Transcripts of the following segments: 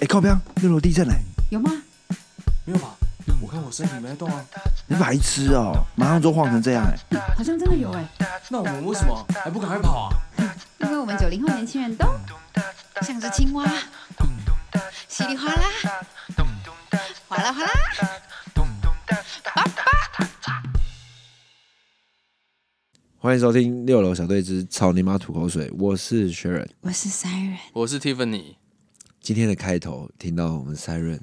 哎，靠边，六楼地震嘞！有吗？没有吧？我看我身体没在动啊。你白痴哦，马上就晃成这样哎！好像真的有哎，那我们为什么还不赶快跑啊？因为我们九零后年轻人都像只青蛙，稀里哗啦，哗啦哗啦，叭叭。欢迎收听六楼小队之草泥马吐口水，我是雪人。我是 Siren，我是 Tiffany，今天的开头听到我们 Siren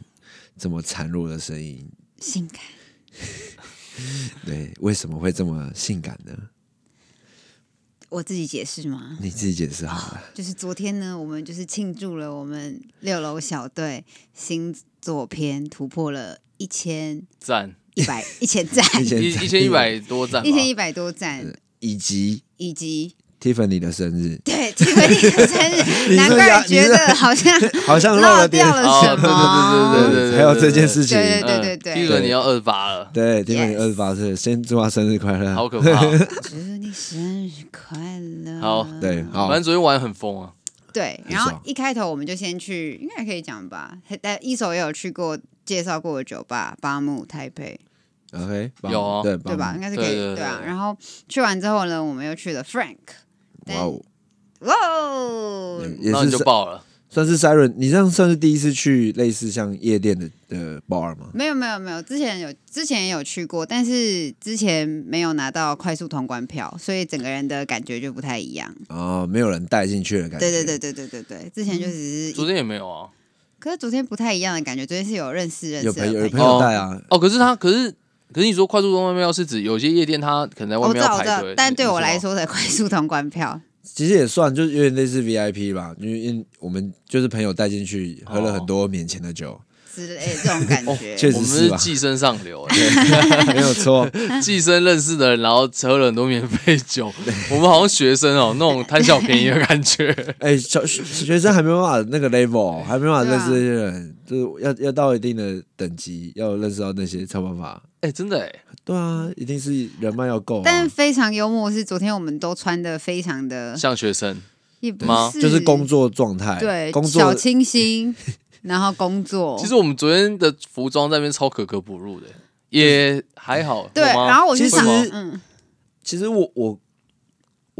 这么孱弱的声音，性感。对，为什么会这么性感呢？我自己解释吗？你自己解释好了。就是昨天呢，我们就是庆祝了我们六楼小队星座篇突破了一千赞一百一千赞，一千一一千一百多赞，一千一百多赞，以及以及 Tiffany 的生日，对 Tiffany 的生日，难怪觉得好像 好像漏漏了点掉。了哦什么。对对对对对对，还有这件事情，对对对对 t i f f a n y 要二十八了，对 Tiffany 二十八岁，先祝他生日快乐。好可怕哦。祝你生日快乐。好对，好反，正昨天玩得很疯啊，对，然后一开头我们就先去，应该可以讲吧？但一手也有去过介绍过的酒吧，巴木台北，OK，有哦对对吧？应该是可以，对对对啊。然后去完之后呢，我们又去了 Frank，哇哦，哇哦，也然后你是就爆了。算是 Siren，你这样算是第一次去类似像夜店的的 bar 吗？没有没有没有，之前有之前也有去过，但是之前没有拿到快速通关票，所以整个人的感觉就不太一样。哦，没有人带进去的感觉。对对对对对对对，之前就只是昨天也没有啊。可是昨天不太一样的感觉，昨天是有认识认识的有朋友有朋友，友带啊，哦，可是他，可是可是你说快速通关票是指有些夜店它可能在外面排队，，但对我来说说的快速通关票，其实也算，就是有点类似 VIP 吧，因为因为我们就是朋友带进去，喝了很多免钱的酒，之类这种感觉。确实我们是寄生上流，没有错。寄生认识的人，然后喝了很多免费酒。我们好像学生哦，那种 贪小便宜的感觉。哎，小学学生还没办法那个 level，还没办法认识这些人，就是要要到一定的等级，要认识到那些才有办法。哎，真的哎，对啊，一定是人脉要够啊，但非常幽默的是，昨天我们都穿的非常的，像学生也不吗是就是工作状态，对工作小清新，然后工作。其实我们昨天的服装在那边超可可不入的，也还好。对，然后我就想其实，嗯，其实我我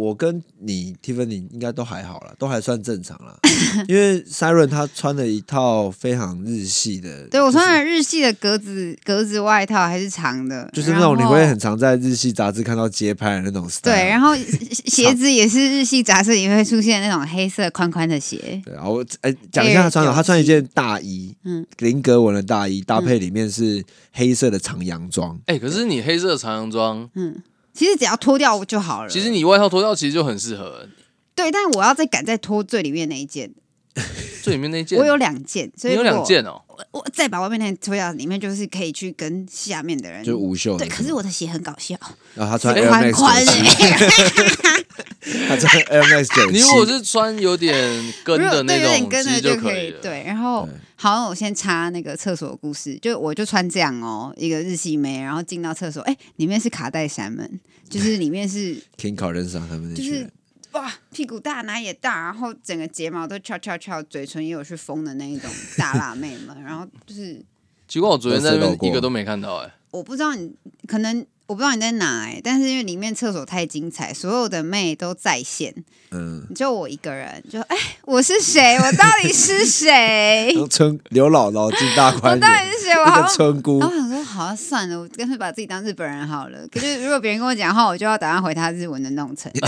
我跟你 Tiffany 应该都还好了，都还算正常了。因为 Siren 他穿了一套非常日系的，对我就是穿了日系的格子格子外套，还是长的，就是那种你会很常在日系杂志看到街拍的那种 style。对，然后 鞋子也是日系杂志里会出现那种黑色宽宽的鞋，对，然后我哎讲一下他穿的他穿一件大衣，嗯嗯，菱格纹的大衣，搭配里面是黑色的长洋装。哎，可是你黑色的长洋装，嗯，其实只要脱掉就好了。其实你外套脱掉其实就很适合。对，但我要再赶再脱最里面那一件，最里面那一件，我有两件，所以你有两件哦。我我再把外面那件脱掉，里面就是可以去跟下面的人就无袖对，可是我的鞋很搞笑，然后他穿鞋 Air 宽 Max 宽九七，欸，他穿 Air Max 九七。你如果是穿有点跟的那对有点种，跟的就可了。以对，然后对好，我先插那个厕所的故事，就我就穿这样哦，一个日系妹，然后进到厕所，哎，里面是卡带山门，就是里面是 King 他们那就是哇，屁股大，奶也大，然后整个睫毛都翘翘翘，嘴唇也有去封的那一种大辣妹们，然后就是奇怪，我昨天在那边一个都没看到哎。我不知道你可能我不知道你在哪哎、但是因为里面厕所太精彩，所有的妹都在线，嗯，就我一个人，就哎，我是谁？我到底是谁？村刘姥姥进大观园我到底，是谁？我好像。村姑然后我想说，好、啊，算了，我干脆把自己当日本人好了。可是如果别人跟我讲话，我就要打算回他日文的那种程度。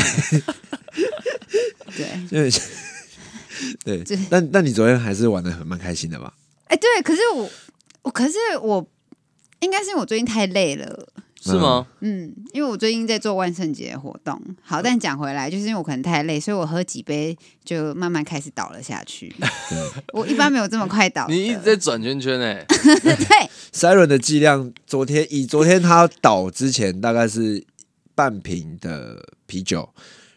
对，因为对对，但但你昨天还是玩的很蛮开心的吧？哎，对，可是我，我可是我，应该是我最近太累了。是吗？嗯，因为我最近在做万圣节活动。好，但讲回来，就是因为我可能太累，所以我喝几杯就慢慢开始倒了下去。我一般没有这么快倒。你一直在转圈圈哎。对 Siren 的剂量，昨天以昨天他倒之前大概是半瓶的啤酒，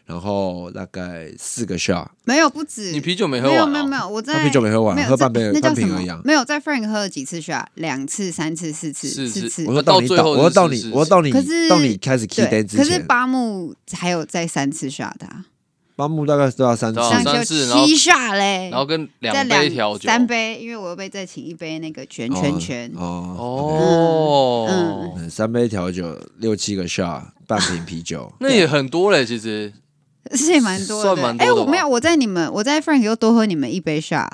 然后大概四个 shot，没有不止。你啤酒没喝没有完哦？没有没有，我在啤酒没喝完没喝半杯那叫什么？半瓶而已啊。没有在 Frank 喝了几次 shot，两次、三次、四次、四次。我。说到你倒，到最后我说到你是是，我说到你可是到你开始，day 之可是，八木还有再三次 shot 的啊、八木大概都要三次，三次然后七下嘞，然后跟再两杯调酒，三杯，因为我又被再请一杯那个全全全。哦，哦，嗯。嗯三杯调酒，六七个 shot，半瓶啤酒，那也很多嘞，其实 是也蛮多的，算蛮多的哎，我没有，我在你们，我在 Frank 又多喝你们一杯 shot。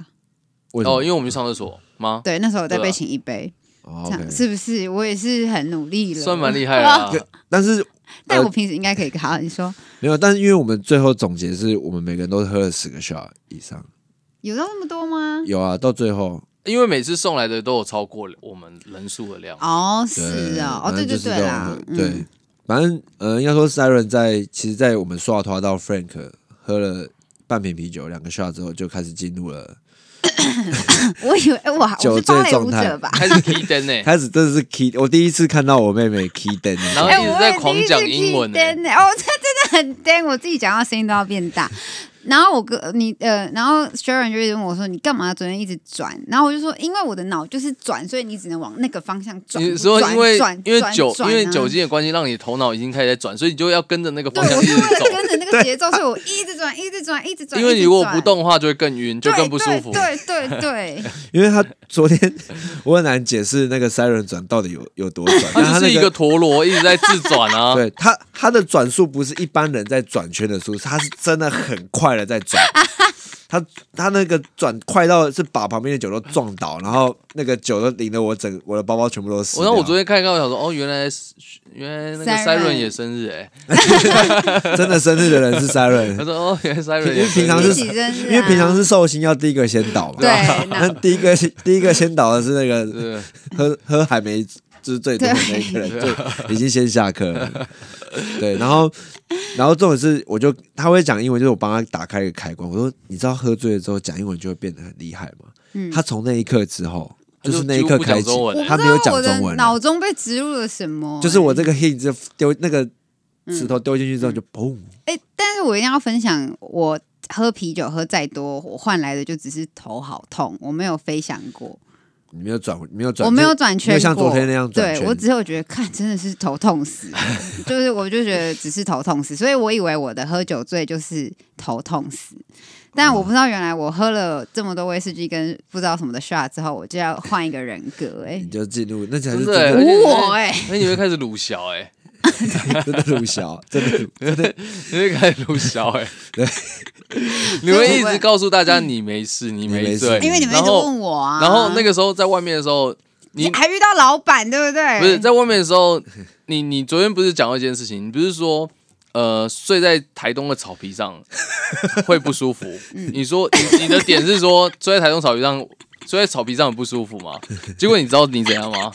哦？因为我们去上厕所吗？对，那时候我再被请一杯，哦这样是不是？我也是很努力了，算蛮厉害的啊。但是 但我平时应该可以好，你说没有，但是因为我们最后总结是我们每个人都喝了十个 shot 以上，有到那么多吗？有啊，到最后因为每次送来的都有超过我们人数的量。哦，对是哦，哦，对对对啦，对嗯，反正呃，应该说 Siren 在其实，在我们刷拖到 Frank 喝了半瓶啤酒两个 shot 之后，就开始进入了 我以为哎我酒我是芭蕾醉状态。舞者吧？开始 key 灯呢，开始真的是 key，我第一次看到我妹妹 key 灯，然后哎，一直在狂讲英文。哦，这真的很 d，我自己讲话声音都要变大。然后我哥你呃，然后 Sharon 就一直问我说：“你干嘛昨天一直转？”然后我就说：“因为我的脑就是转，所以你只能往那个方向转。”你说因为转因为酒因为酒精的关系，让你头脑已经开始在转，所以你就要跟着那个，方向走。跟着那个节奏，所以我一直转，一直转，一直转。因为你如果不，动的话，就会更晕，就更不舒服。对对对对，因为他昨天我很难解释那个 Siren 转到底有有多转，但是一个陀螺一直在自转啊。对他他的转速不是一般人在转圈的速度，他是真的很快的在转。他他那个转快到是把旁边的酒都撞倒，然后那个酒都淋得我整我的包包全部都湿然后我昨天看一看，我想说，哦，原来是原来那个 Siren 也生日哎。真的生日的人是他 Siren，说，哦，原来 Siren 因为也平常是因为平常是寿星要第一个先倒嘛。对，那那第一个第一个先倒的是那个对。喝喝还没就是最多的那一个人，就已经先下课了。对，然后然后重点是，我就他会讲英文，就是我帮他打开一个开关。我说，你知道喝醉了之后讲英文就会变得很厉害吗？嗯他从那一刻之后，就是那一刻开启几乎不讲中文，我他没有讲不知道我的中文，脑中被植入了什么？就是我这个 hint 就丢那个石头丢进去之后就嘣，哎、但是我一定要分享，我喝啤酒喝再多，我换来的就只是头好痛，我没有飞翔过，你没有转，你没有转，我没有转圈过，有像昨天那样转圈。对我只有觉得看真的是头痛死，就是我就觉得只是头痛死，所以我以为我的喝酒醉就是头痛死。但我不知道，原来我喝了这么多威士忌跟不知道什么的 shot 之后，我就要换一个人格哎、你就进入，那才是真的我哎、那你会开始鲁小 哎，真的鲁小，真的鲁真的。你会开始鲁小哎，对，你会一直告诉大家你没事，你没没事，因为你们一直问我啊，然后那个时候在外面的时候，你还遇到老板对不对？不是在外面的时候，你你昨天不是讲过一件事情，你不是说呃睡在台东的草皮上 会不舒服？嗯你说你你的点是说睡在台东草皮上睡在草皮上很不舒服吗？结果你知道你怎样吗？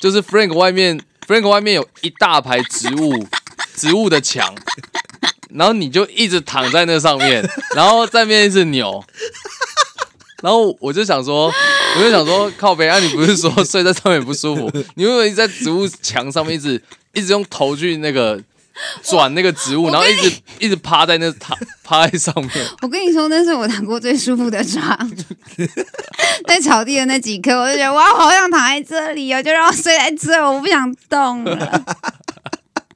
就是 Frank 外面 Frank 外面有一大排植物植物的墙。然后你就一直躺在那上面，然后在那边一直扭，然后我就想说，我就想说，靠北啊，你不是说睡在上面不舒服？你为什么一直在植物墙上面一直一直用头去那个转那个植物，然后一直一直趴在那躺趴在上面？我跟你说，那是我躺过最舒服的床，在草地的那几刻，我就觉得哇，好想躺在这里哦，就让我睡在这，我不想动了。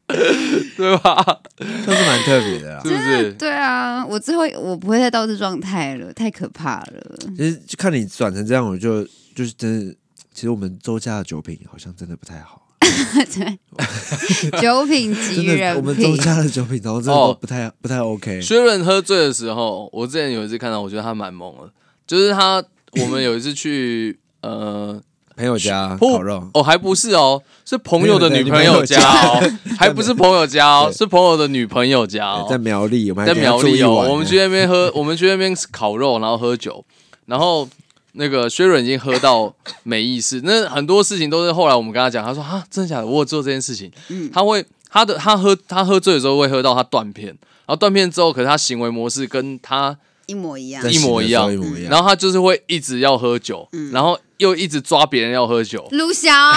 对吧？这是蛮特别的 啦是。不是？对啊，我之后我不会再到这状态了，太可怕了。其实就看你转成这样，我就就是真的，其实我们周家的酒品好像真的不太好。对，酒品真及人品，们周家的酒品，然后真的不太、不太 OK。薛润喝醉的时候，我之前有一次看到，我觉得他蛮猛的，就是他我们有一次去呃朋友家烤肉，哦，还不是哦，是朋友的女朋友家哦，还不是朋友家哦，是朋友的女朋友家哦，在苗栗，我们还在苗栗哦，我们去那边喝，我们去那边烤肉，然后喝酒，然后那个薛润已经喝到没意思。那很多事情都是后来我们跟他讲，他说啊，真的假的？我有做这件事情。嗯他会他的他喝他喝醉的时候会喝到他断片，然后断片之后，可是他行为模式跟他，一模一样。一模一样一模一样。然后他就是会一直要喝酒，嗯然后又一直抓别人要喝酒，卢翔，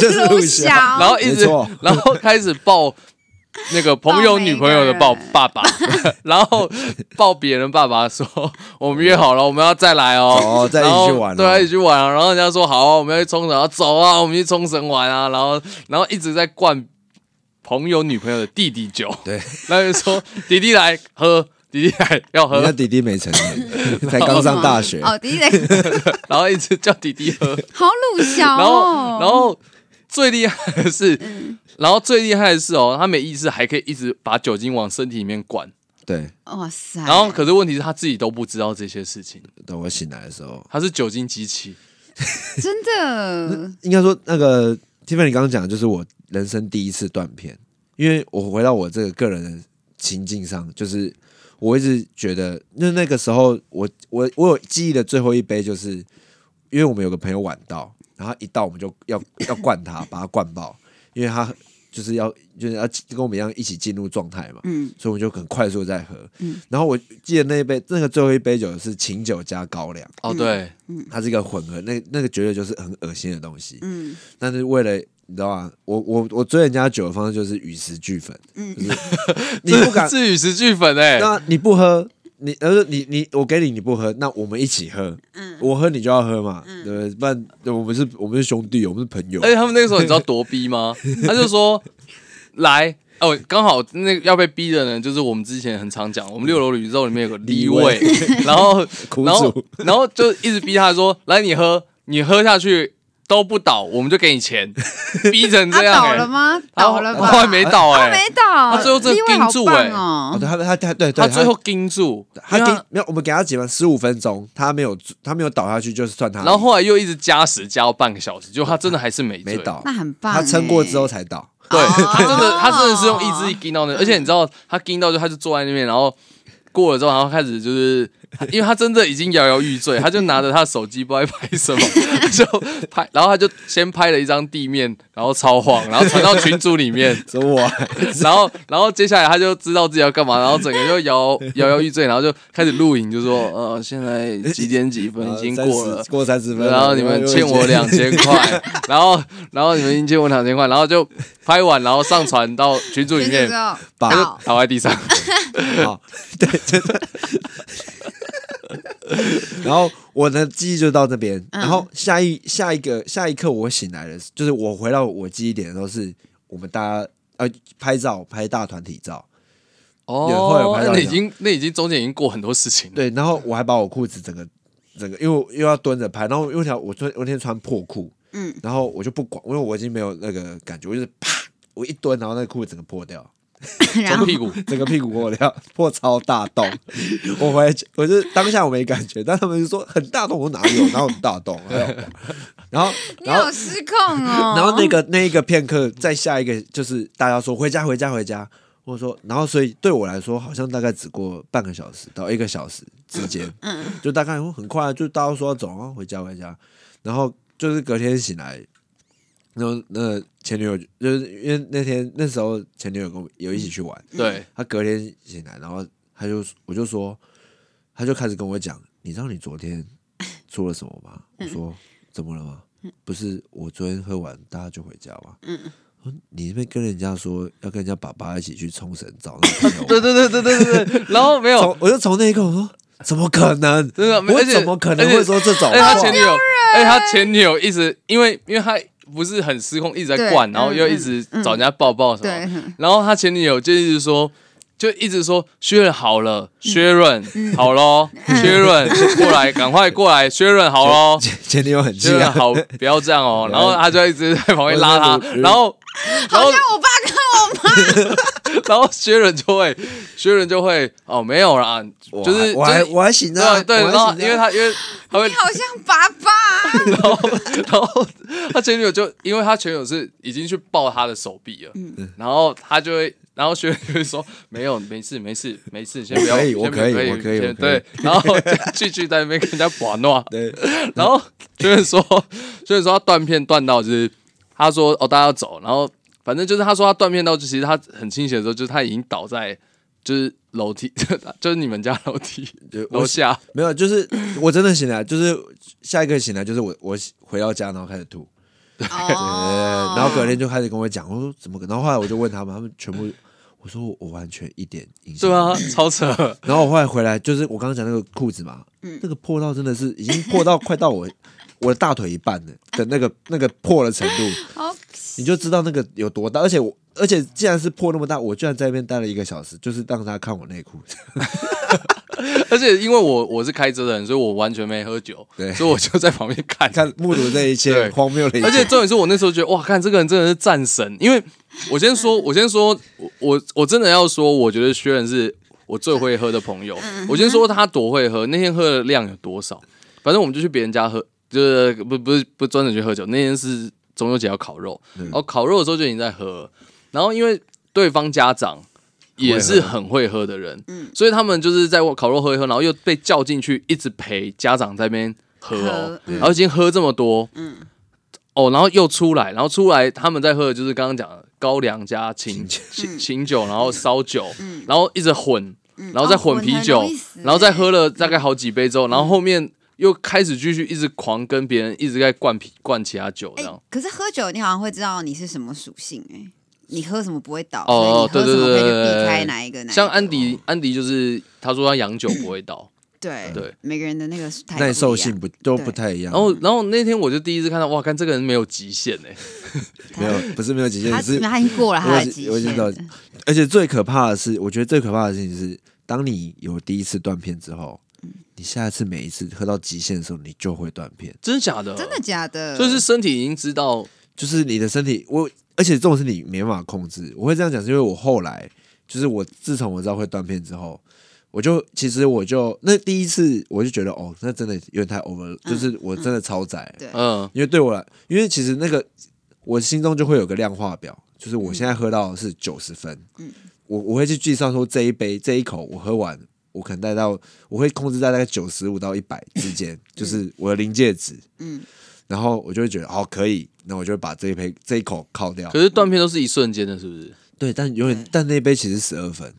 就是卢翔，然后一直然后开始抱那个朋友女朋友的抱爸爸，然后抱别人爸爸说我们约好了，我们要再来哦，哦再一起去玩哦。对啊，一起去玩啊。然后人家说好啊，我们要去冲绳，啊走啊，我们去冲绳玩啊。然后然后一直在灌朋友女朋友的弟弟酒，对，然后就说弟弟来喝，弟弟还要喝。人家，弟弟没成年，才刚上大学，哦，弟弟 然后一直叫弟弟喝，好鲁小然后哦。然后最厉害的是，嗯。然后最厉害的是哦，他没意识还可以一直把酒精往身体里面灌，对，哇塞！然后可是问题是他自己都不知道这些事情，等我醒来的时候，他是酒精机器，真的，应该说那个 Tiffany 刚刚讲的就是我人生第一次断片，因为我回到我这个个人的情境上，就是我一直觉得，那那个时候我我我有记忆的最后一杯，就是因为我们有个朋友晚到，然后一到我们就要 要灌他，把他灌爆，因为他就是要就是要跟我们一样一起进入状态嘛，嗯。所以我们就很快速在喝。嗯。然后我记得那一杯那个最后一杯酒是琴酒加高粱，哦对，它是一个混合，那那个绝对就是很恶心的东西。嗯。但是为了你知道吗？我我我追人家酒的方式就是与时俱焚，嗯就是 你不敢，是与时俱焚哎，那你不喝，你呃你你我给你你不喝，那我们一起喝，嗯我喝你就要喝嘛，对不对？不然我们是我们是兄弟，我们是朋友而。且他们那个时候你知道 多逼吗？他就说来。哦，刚好那个要被逼的人就是我们之前很常讲，我们六楼宇宙里面有个李伟，然后 然后，然后就一直逼他说：“来，你喝，你喝下去都不倒，我们就给你钱。”逼成他这样、欸，倒了吗？倒了吧？后来没倒哎、他没倒，他最后真的立位好盯住哎欸哦。哦对，他他他对对，他最后盯住，他因为给没有，我们给他几分十五分钟，他没有他没有倒下去，就是算他。然后后来又一直加时加到半个小时，就他真的还是没没倒，那很棒他撑过欸之后才倒。对哦他真的，他真的是用意志力盯到那，而且你知道，他盯到就他就坐在那边，然后过了之后，然后开始就是，因为他真的已经摇摇欲坠，他就拿着他的手机不知道在拍什么，就拍，然后他就先拍了一张地面，然后超晃，然后传到群组里面，然后然后接下来他就知道自己要干嘛，然后整个就摇摇摇欲坠，然后就开始录影，就说呃现在几点几分？已经过了。30。过三十分，然后你们欠我两千块，然后然后你们已经欠我两千块，然后就拍完，然后上传到群组里面把倒，倒在地上。好，对，真的。然后我的记忆就到这边，嗯然后下一下一个下一刻我醒来了，就是我回到我记忆点的时候，是我们大家呃拍照拍大团体照，有后来有哦那已经那已经中间已经过很多事情了。对，然后我还把我裤子整个整个，因为我又要蹲着拍，然后因为条我昨我那天穿破裤，嗯，然后我就不管，因为我已经没有那个感觉，我就是啪，我一蹲，然后那个裤子整个破掉。然后从屁股，整个屁股破掉，破 超大洞。我回来，我是当下我没感觉，但他们就说很大洞，我哪有哪有很大洞？然后然后好失控哦。然后那个那一个片刻，再下一个就是大家说回家回家回家，或者说然后所以对我来说，好像大概只过半个小时到一个小时之间，嗯，就大概很快，就大家说要走啊，回家回家，然后就是隔天醒来。然后那前女友就是因为那天那时候前女友跟我有一起去玩，对，他隔天醒来，然后他就我就说，他就开始跟我讲，你知道你昨天做了什么吗？我说怎么了吗？不是我昨天喝完大家就回家吗？嗯说你那边跟人家说要跟人家爸爸一起去冲绳找那个朋友，对对对对对对对。然后没有，我就从那一刻我说怎么可能？真的，我怎么可能会说这种而且他前女友，而且他前女友一直因为因为他不是很失控，一直在灌，然后又嗯一直找人家抱抱什么。嗯然后他前女友就一直说，就一直说薛润好了，薛润嗯好喽，薛润 过来，赶快过来，薛润好喽。前前女友很气啊，薛润好，不要这样哦。然后他就一直在旁边拉他，然后然后好像我爸 然后薛仁就会，薛仁就会哦没有啦，就是还我还就是我还醒着啊，对对，然后因为他因为他会 你好像爸爸。然后，然后他前女友就因为他前女友是已经去抱他的手臂了，嗯。然后他就会，然后学员就会说没有，没事，没事，没事，先不要，我可以我可以我可以对，然后继续在那边跟人家玩闹，对，然后学员说，学员说他断片断到就是他说哦大家要走，然后反正就是他说他断片到，就其实他很清醒的时候，就是他已经倒在就是楼梯，就是你们家楼梯就楼下，没有，就是我真的醒来，就是下一个醒来就是我我回到家然后开始吐。对，哦 然后隔天就开始跟我讲，我说怎么可能？然后后来我就问他们，他们全部我说我完全一点印象。对啊，超扯，然后我后来回来，就是我刚刚讲那个裤子嘛，嗯那个破到真的是已经破到快到我我的大腿一半了的那个那个破的程度。好你就知道那个有多大。而且我，而且既然是破那么大，我居然在那边待了一个小时，就是让他看我内裤。而且因为我我是开车的人，所以我完全没喝酒，对所以我就在旁边看。看目睹这一切对荒谬的一切，而且重点是我那时候觉得，哇，看这个人真的是战神。因为我先说，我先说，我我我真的要说，我觉得薛仁是我最会喝的朋友。我先说他多会喝，那天喝的量有多少？反正我们就去别人家喝，就是不不是不专程去喝酒。那天是中秋节要烤肉，然后烤肉的时候就已经在喝了。然后因为对方家长也是很会喝的人，所以他们就是在烤肉喝一喝，然后又被叫进去，一直陪家长在那边喝哦然后已经喝这么多，哦，然后又出来，然后出来他们在喝的就是刚刚讲的高粱加清清清酒，然后烧酒，然后一直混，然后再混啤酒然后再喝了大概好几杯之后，然后后面又开始继续一直狂跟别人一直在灌啤灌其他酒这哎、样。可是喝酒你好像会知道你是什么属性哎、你喝什么不会倒，哦所以你喝什么可以去对对对对对避开哪一个哪一个。像安迪，安迪就是他说他洋酒不会倒，对对，每个人的那个耐受性不都不太一样。然后然后那天我就第一次看到，哇，看这个人没有极限哎，没有，不是没有极限，他是他已经过了他的极我已经我已经限到，而且最可怕的是，我觉得最可怕的事情是，当你有第一次断片之后，你下一次每一次喝到极限的时候，你就会断片，真的假的？真的假的？就是身体已经知道，就是你的身体，我而且这种是你没办法控制。我会这样讲，是因为我后来就是我自从我知道会断片之后。我就其实我就那第一次我就觉得哦，那真的有点太 over，了就是我真的超载，对嗯，因为对我来，因为其实那个我心中就会有个量化表，就是我现在喝到的是九十分，嗯我我会去计算说这一杯这一口我喝完，我可能带到我会控制在大概九十五到一百之间，就是我的临界值，嗯，然后我就会觉得哦可以，那我就会把这一杯这一口靠掉。可，是断片都是一瞬间的，是不是？对，但永远但那杯其实十二分。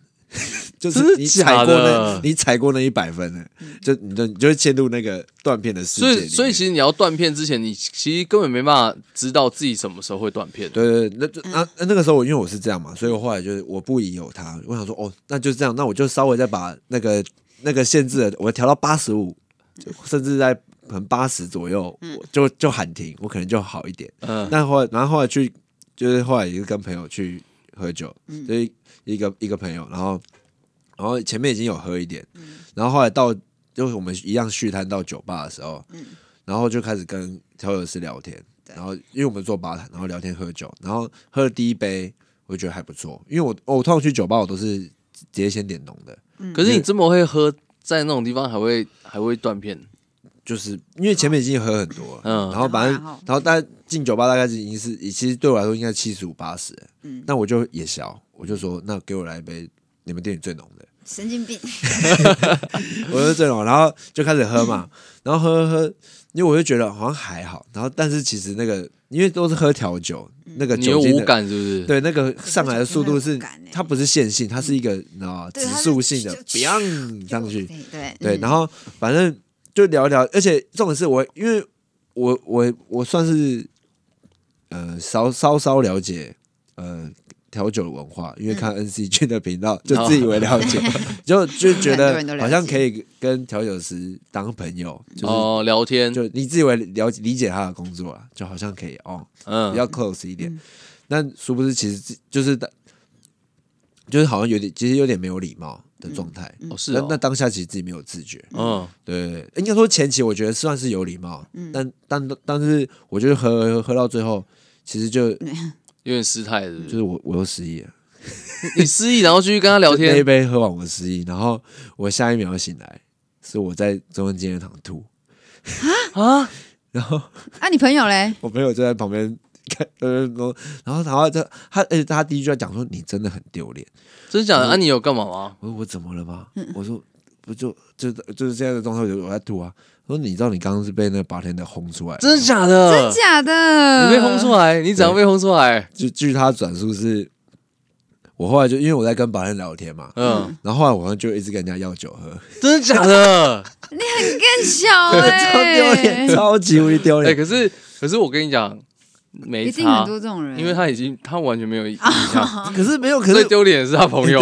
就是你踩过那，你踩过那一百分了，就你就你就会陷入那个断片的世界。所以所以其实你要断片之前，你其实根本没办法知道自己什么时候会断片。对对，对那就那、那那个时候我因为我是这样嘛，所以我后来就是我不疑有他，我想说哦，那就这样，那我就稍微再把那个那个限制的我调到八十五，甚至在可能八十左右，我就就喊停，我可能就好一点。嗯，但后来然后后来去就是后来也是跟朋友去喝酒，所以一个一个朋友，然后然后前面已经有喝一点，然后后来到就是我们一样续摊到酒吧的时候，然后就开始跟调酒师聊天，然后因为我们做吧台，然后聊天喝酒，然后喝了第一杯，我就觉得还不错，因为我我通常去酒吧我都是直接先点浓的，可是你这么会喝，在那种地方还会还会断片，就是因为前面已经喝很多了，嗯然后反正然后大概进酒吧大概已经是，其实对我来说应该七十五八十，嗯那我就也小，我就说那给我来一杯你们店里最浓的，神经病，我就最浓，然后就开始喝嘛，然后喝喝喝，因为我就觉得好像还好，然后但是其实那个因为都是喝调酒，那个你有无酒精的感是不是？对那个上来的速度是它不是线性，它是一个你知道吗？指数性的，biang 上去，对对然后反正就聊一聊，而且重点是我，因为我我我算是呃稍稍稍了解呃调酒的文化，因为看 N C G 的频道 就自以为了解，就就觉得 好像可以跟调酒师当朋友，就是、哦，聊天，就你自以为了解理解他的工作啊，就好像可以哦嗯。比较 close 一点，但殊不知其实就是就是好像有点其实有点没有礼貌的状态。哦是哦，那那当下其实自己没有自觉，嗯，对，应该说前期我觉得算是有礼貌，嗯。但但但是我觉得喝喝喝到最后，其实就有点失态的？就是是我我又失忆了，你失忆，然后继续跟他聊天 那一天，杯喝完我失忆，然后我下一秒醒来，是我在中央纪念堂吐，啊啊，然后啊，你朋友嘞？我朋友就在旁边看，呃，然后然后他他而且他第一句话讲说你真的很丢脸，真的假的？啊，你有干嘛吗？我说我怎么了吗？我说不就就就是现在的状态，我我在吐啊。我说你知道你刚刚是被那个八天的轰出来，真的假的？真假的？你被轰出来？你怎样被轰出来？就据他转述是，我后来就因为我在跟保安聊天嘛，嗯，然后后来我好像就一直跟人家要酒喝，真的假的？你很更小哎、超丢脸，超级无敌丢哎，脸。可是可是我跟你讲，没一定很，多这种人，因为他已经他完全没有印象，可是没有，可最是丢脸的是他朋友。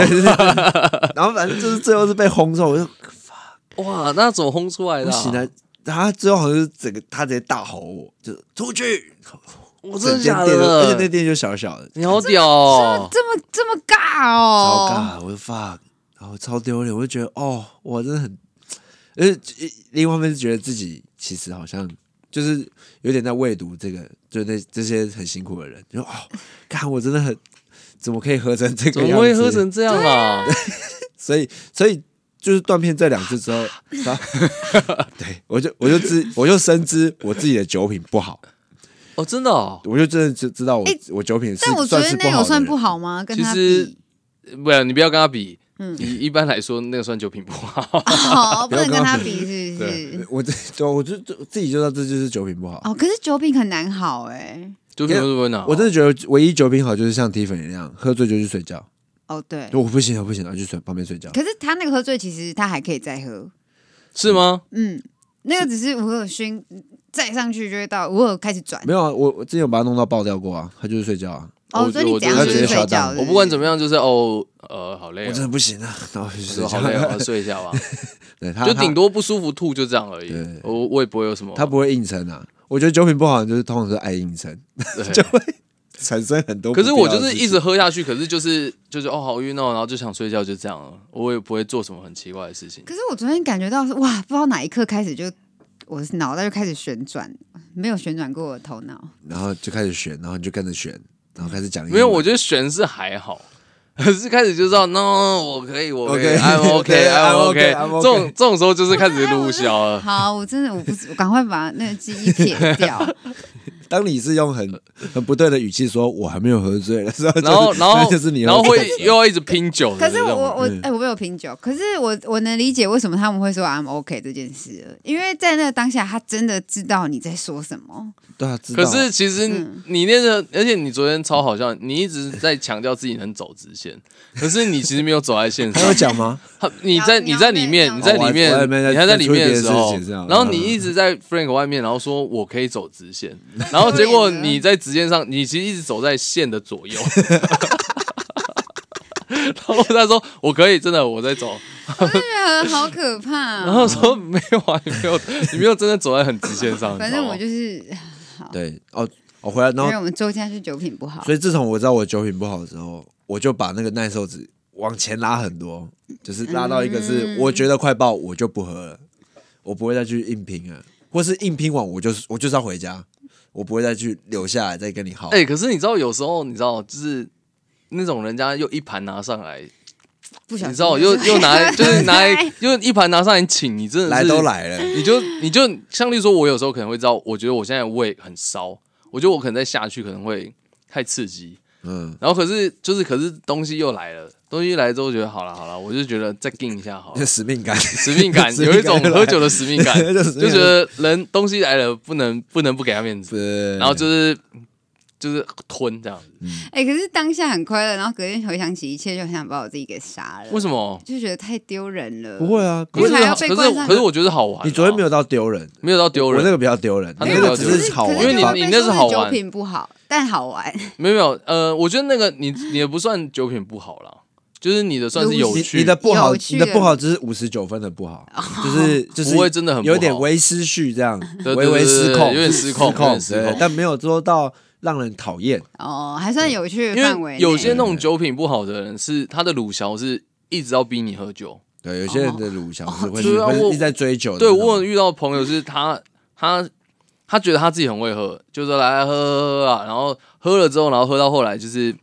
然后反正就是最后是被轰之后，我就哇，那怎么轰出来的啊？我醒来，他最后好像是整个他直接大吼我，就出去，我真的假的，而且那店就小小的，你好屌哦！这么这么尬哦超哦，尬，我就 fuck，然后超丢脸，我就觉得哦，我真的很，呃，另外一方面是觉得自己其实好像就是有点在喂毒这个，就那这些很辛苦的人，就哦，看我真的很，怎么可以喝成这个样子？么会喝成这样啊？所以，所以就是断片这两次之后，他对我就我就知我就深知我自己的酒品不好，哦，真的哦，我就真的知知道我、我酒品是但我觉得算是不好的那有算不。好吗？跟他其实比，不然你不要跟他比。嗯以一般来说，那个算酒品不好。哦，不能跟他比，是不是？我这对我就就自己就知道这就是酒品不好。哦，可是酒品很难好哎。酒品不会哪？我真的觉得唯一酒品好就是像 Tiffany 那样，喝醉就去睡觉。哦，对。我不行，了不行，然后就睡旁边睡觉。可是他那个喝醉，其实他还可以再喝。是吗？嗯，那个只是吴尔勋再上去就会到吴尔开始转。没有啊，我我之前有把他弄到爆掉过啊，他就是睡觉啊，哦，所以你我怎样就是直接睡觉？我不管怎么样，就是哦，呃，好累哦我真，的不行了，然后就去睡觉。我说好累哦，我睡一下吧，对，他就他顶多不舒服吐，就这样而已对。我我也不会有什么。他不会硬撑啊。我觉得酒品不好就是通常是爱硬撑，对 就会 产生很多可。是我就是一直喝下去，可是就是就是哦好晕哦，然后就想睡觉，就这样了。我也不会做什么很奇怪的事情。可是我昨天感觉到是哇，不知道哪一刻开始就我的脑袋就开始旋转，没有旋转过我的头脑。然后就开始旋，然后你就跟着旋，然后开始讲。没有，我觉得旋是还好，可是开始就知道 no，我可以，我可以，I'm OK，I'm OK，这种这种时候就是开始撸小了。好，我真的我不我赶快把那个记忆撇掉。当你是用很 很不对的语气说“我还没有喝醉”的时候，然后，然后就是你，然后会又要一直拼酒可是。我我嗯。哎、我没有拼酒，可是我我能理解为什么他们会说 I'm OK 这件事，因为在那个当下，他真的知道你在说什么。对啊，知道可是其实嗯。你那个，而且你昨天超好笑，你一直在强调自己能走直线，可是你其实没有走在线上。他有。讲吗？他你在你在里面，你在里面，你还在里面的时候然后你一直在 Frank 外面，然后说我可以走直线，然后结果你在直线上，你其实一直走在线的左右。然后他说我可以，真的我在走。我就觉得好可怕、哦。然后说没有啊，你没有，你没有真的走在很直线上。反正我就是，对哦，我回来，然后因为我们周家是酒品不好，所以自从我知道我酒品不好的时候，我就把那个耐受值往前拉很多，就是拉到一个是嗯我觉得快爆我就不喝了，我不会再去硬拼了，或是硬拼完我就是我就是要回家，我不会再去留下来再跟你耗。哎、可是你知道，有时候你知道，就是那种人家又一盘拿上来，不想你知道又又拿 就是拿来又一盘拿上来请，你真的是来都，来了，你就你就像例如说，我有时候可能会知道，我觉得我现在胃很烧，我觉得我可能再下去可能会太刺激，嗯，然后可是就是可是东西又来了，东西来之后觉得好了好了，我就觉得再定一下好了。使命感，使命感有一种喝酒的使命感，就就觉得人东西来了不能不能不给他面子，对，然后就是就是吞这样子。哎、可是当下很快乐，然后隔天回想起一切，就很想把我自己给杀了。为什么？就觉得太丢人了。不会啊，可是可是可是我觉得好玩啊。你昨天没有到丢人，没有到丢人，我那个比较丢人，他那个只那个比较丢人是好玩，因为你你那是好玩酒品不好，但好玩。没有没有呃，我觉得那个你你也不算酒品不好啦，就是你的算是有你趣，你的不好，你的不好只是五十九分的不好，就是就是不会真的很不好有点微失序这样，微微失控，对有点失控失控对，但没有做到让人讨厌。哦，还算有趣的因范围有些那种酒品不好的人是他的鲁小是一直要逼你喝酒。对，有些人的鲁小是会 一直在追酒的对。我有遇到朋友是他他他觉得他自己很会喝，就说来喝喝喝啊，然后喝了之后，然后喝到后来就是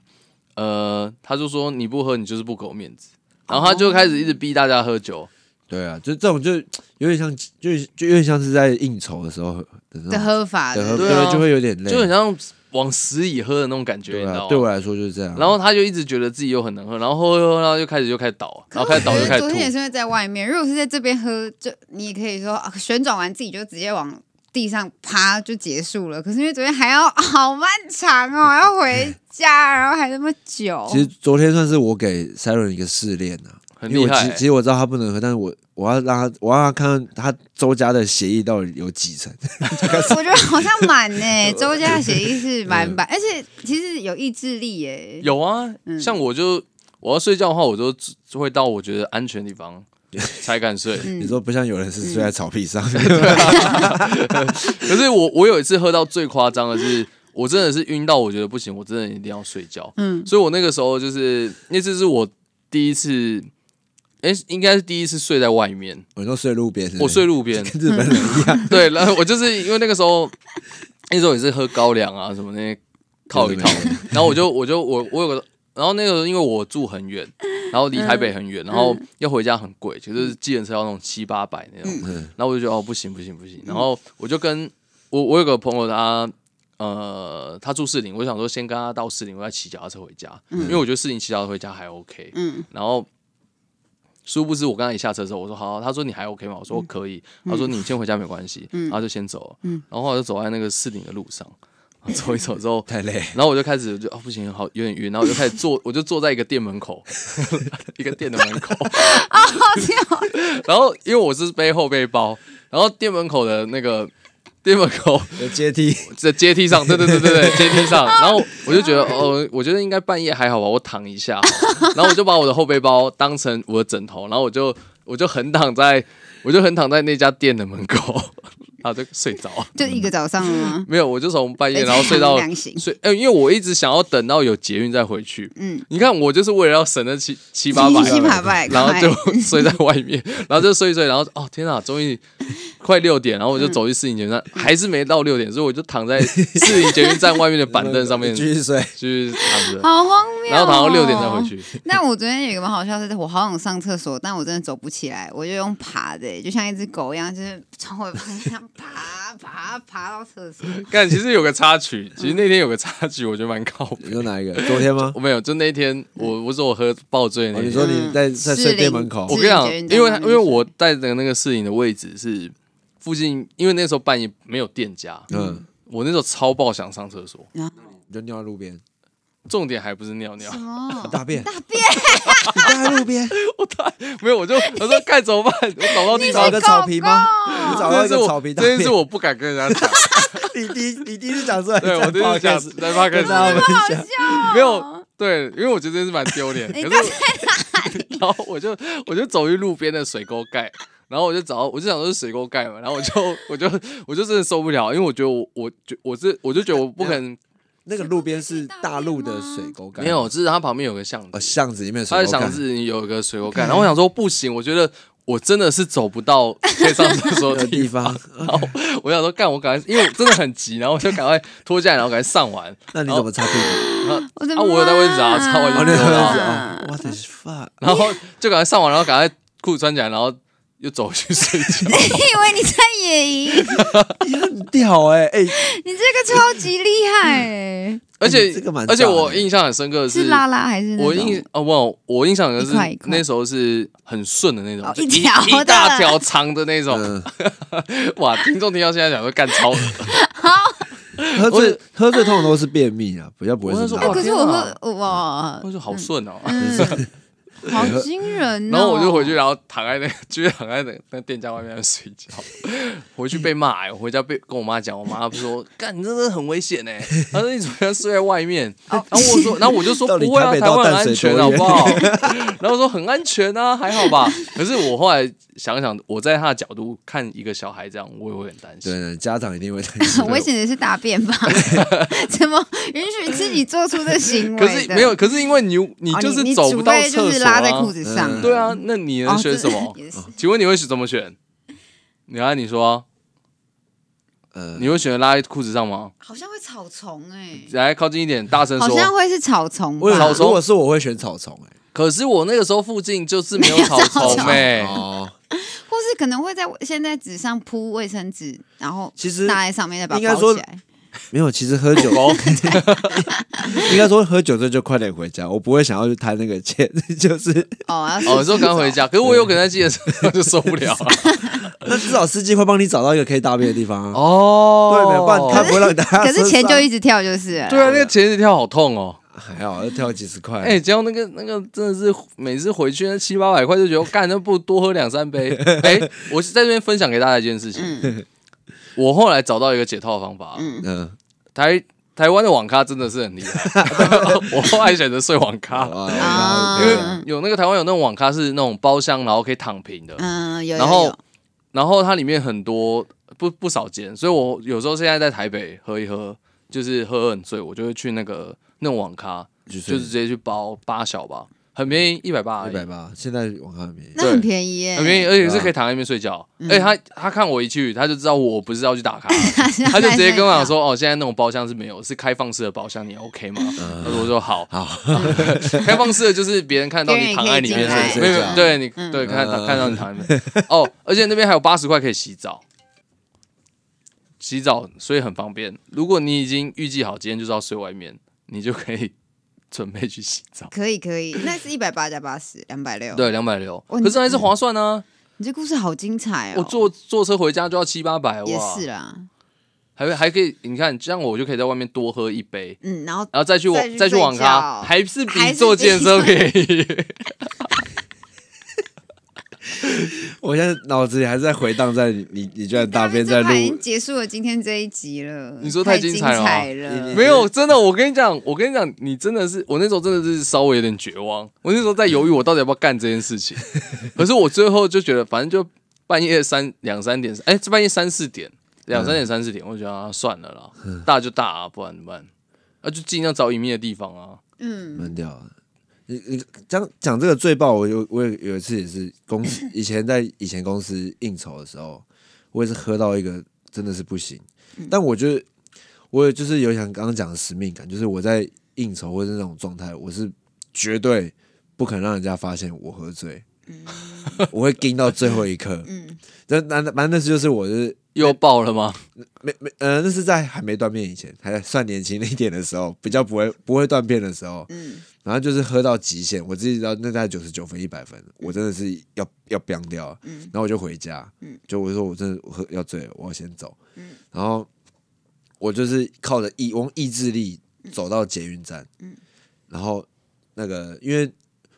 呃，他就说你不喝你就是不给我面子，然后他就开始一直逼大家喝酒。对啊，就这种就有点像，就就有点像是在应酬的时候的的喝法的，的喝，对啊就会有点累，就很像往死里喝的那种感觉，你对啊知道吗？，对我来说就是这样。然后他就一直觉得自己又很能喝，然后喝喝喝，然后就开始就开始倒，然后开始倒就开始吐。昨天也是因为在外面，如果是在这边喝，就你也可以说、啊旋转完自己就直接往地上啪就结束了。可是因为昨天还要好漫长哦，要回家，然后还那么久。其实昨天算是我给 Siren 一个试炼啊，因为我很厉害其其实我知道他不能喝，但是我我要让他，我要让他看看他周家的协议到底有几层。我觉得好像满呢，周家的协议是满满，而且其实有意志力耶。有啊，嗯像我就我要睡觉的话，我就只会到我觉得安全的地方，才敢睡。嗯。你说不像有人是睡在草皮上，可是我我有一次喝到最夸张的是，我真的是晕到我觉得不行，我真的一定要睡觉。嗯。所以我那个时候就是那次是我第一次，哎、应该是第一次睡在外面，我说睡路边是是，我睡路边。跟日本人一样，对，然后我就是因为那个时候，那时候也是喝高粱啊什么那些套一套，然后我就我就我我有个，然后那个因为我住很远，然后离台北很远，然后要回家很贵，就是计程车要那种七八百那种，嗯。然后我就觉得哦不行不行不行，然后我就跟我我有个朋友他。呃，他住士林，我想说先跟他到士林，我再骑脚踏车回家，因为我觉得士林骑脚踏车回家还 OK。嗯。然后殊不知我刚才一下车之后，我说好，他说你还 OK 吗？我说可以。他说你先回家没关系，然后就先走了。然后我就走在那个士林的路上，走一走之后，太累，然后我就开始就哦不行，好有点晕，然后我就开始坐，我就坐在一个店门口，一个店的门口 啊。然后因为我是背后背包，然后店门口的那个店门口的阶梯，在阶梯上，对对对对对，阶梯上。然后我就觉得，哦，我觉得应该半夜还好吧，我躺一下。然后我就把我的后背包当成我的枕头，然后我就我就横躺在，我就横躺在那家店的门口，然后就睡着。就一个早上了吗？没有，我就从半夜然后睡到睡，呃，因为我一直想要等到有捷运再回去。嗯，你看，我就是为了要省那七七八百，七八百然后就 睡在外面，然后就睡一睡，然后哦天哪，终于快六点，然后我就走去市营捷运站，还是没到六点，所以我就躺在市营捷运站外面的板凳上面继续睡，继续躺着，好荒。然后躺到六点再回。去。那我昨天有一个蛮好笑的是，我好想上厕所，但我真的走不起来，我就用爬的、就像一只狗一样，就是从我方向爬爬爬到厕所。但其实有个插曲，其实那天有个插曲，我觉得蛮靠谱。你说哪一个？昨天吗？我没有，就那天我我说我喝爆醉那哦，你天，说你在在睡店门口我，跟你讲因为因为我带的那个摄影的位置是附近，因为那时候半夜没有店家，嗯，我那时候超爆想上厕所，你就尿在路边，重点还不是尿尿。什，么？大便，大便，你站在路边，没有，我就我说该怎么办？我找到地方你找一，个草皮吗？你找到一这件事我个草皮大便。这件事，我不敢跟人家讲，你第一你第一次讲出来，对我第一次讲在 d 跟大家分享，没有对，因为我觉得这件事蛮丢脸，你可是 然后我就我就走去路边的水沟盖。然后我就找，我就想说是水沟盖嘛，然后我就我就我就真的受不了，因为我觉得我我就我是我就觉得我不可能那个路边是大陆的水沟盖，没有，就是它旁边有个巷子。哦，，巷子里面的它的水沟盖。巷子有一个水沟盖，然后我想说不行，我觉得我真的是走不到可以上厕所的的地地方，然后我想说干，我赶快，因为我真的很急，然后我就赶快脱下来，然后赶快上完，那你怎么擦屁股？然后我的啊我有在位置啊擦完哦，就丢了那个样子啊。哦，What the fuck？然后就赶快上完，然后赶快裤子穿起来，然后又走去睡觉。你以为你在野营？你很屌哎哎，你这个超级厉害哎、而且这个蛮而且我印象很深刻的是拉拉还是那种？我印哦不，我印象的是一块一块。那时候是很顺的那种，哦就一一条的。一大条长的那种。嗯，哇，听众听到现在讲说干超好，喝醉喝醉通常都是便秘啊，比较不会是可是我天啊喝哇，我说好顺哦。嗯，好惊人哦！然后我就回去，然后躺在那个，就是躺在那个那店家外面睡觉。回去被骂、欸，我回家被跟我妈讲，我妈不说：“ 干，你真的很危险哎、她说：“你怎么样睡在外面？”然后我说：“然后我就说不会啊，台湾很安全好不好？”然后我说：“很安全啊，还好吧。”可是我后来想想，我在他的角度看一个小孩这样，我也会很担心。对，家长一定会担心很。危险的是大便吧？怎么允许自己做出这行为的？可是没有，可是因为你你哦就是走不到厕所就是拉在啊裤子上。嗯对啊，那你能选什么 请问你会选怎么选？你看你说啊、呃，你会选择拉在裤子上吗？好像会草丛哎，来靠近一点，大声说好像说。会是草丛我？草丛如果是我会选草丛哎。可是我那个时候附近就是没有草丛哎、哦，或是可能会在现在纸上铺卫生纸，然后其实搭在上面再把它包起来。没有，其实喝酒哦 应该说喝酒醉就快点回家，我不会想要去贪那个钱，就是哦，要哦，你说刚回家，可是我有可能在记得时候就受不了了。那至少司机会帮你找到一个可以大便的地方啊。哦对，没有，不然他不会让你大家。可是钱就一直跳就是。对啊，那个钱一直跳好痛哦。还好，要跳几十块。哎、只要那个那个真的是每次回去那七八百块就觉得干，那不多喝两三杯。哎、我是在这边分享给大家一件事情，嗯我后来找到一个解套的方法，嗯，嗯，台台湾的网咖真的是很厉害，我后来选择睡网咖，啊因为嗯有那个台湾有那种网咖是那种包厢，然后可以躺平的，嗯，有有然后有。然后它里面很多不不少间，所以我有时候现在在台北喝一喝，就是喝很醉，我就会去那个那种网咖，就就是直接去包八小吧，很便宜，一百八，一百八，现在网咖很便宜。那很便宜耶，很便宜，而且是可以躺在那边睡觉。嗯。而且他他看我一去，他就知道我不是要去打卡，他他就直接跟我讲说：“哦，现在那种包厢是没有，是开放式的包厢，你 OK 吗？”嗯他说：“我说好。好，开放式的就是别人看到你躺在里面睡，没有没有进来对你嗯。对看嗯。看到你躺在里面哦，而且那边还有八十块可以洗澡。”洗澡，所以很方便。如果你已经预计好今天就是要睡外面，你就可以准备去洗澡。可以可以，那是一百八加八十，两百六。对，两百六，可是还是划算呢、你这故事好精彩哦。我坐坐车回家就要七八百，也！是啦，还会还可以，你看这样我就可以在外面多喝一杯，嗯，然后然后再去网再去网咖，觉还是比坐健身便宜。我现在脑子里还是在回荡在你你你居然大便在录这已经，结束了今天这一集了。你说太精精彩了没有，真的，我跟你讲，我跟你讲，你真的是，我那时候真的是稍微有点绝望。我那时候在犹豫，我到底要不要干这件事情。可是我最后就觉得，反正就半夜三两三点，哎、这半夜三四点，两三点三四点，我就觉得、啊、算了啦，大就大啊，不然怎么办？那、就尽量找隐秘的地方啊。嗯，蛮屌的。你你讲讲这个最爆，我有我有有一次也是公司以前在以前公司应酬的时候，我也是喝到一个真的是不行。但我觉得我也就是有想刚刚讲的使命感，就是我在应酬或者那种状态，我是绝对不可能让人家发现我喝醉，我会盯到最后一刻。嗯，那那那反正那次就是我是又爆了吗？没没呃，那是在还没断片以前，还算年轻一点的时候，比较不会不会断片的时候，嗯，然后就是喝到极限，我自己知道那大概九十九分一百分，我真的是要要飙掉，嗯。然后我就回家，嗯。就我说我真的我喝要醉了，我要先走，嗯。然后我就是靠着意我用意志力走到捷运站，嗯。然后那个因为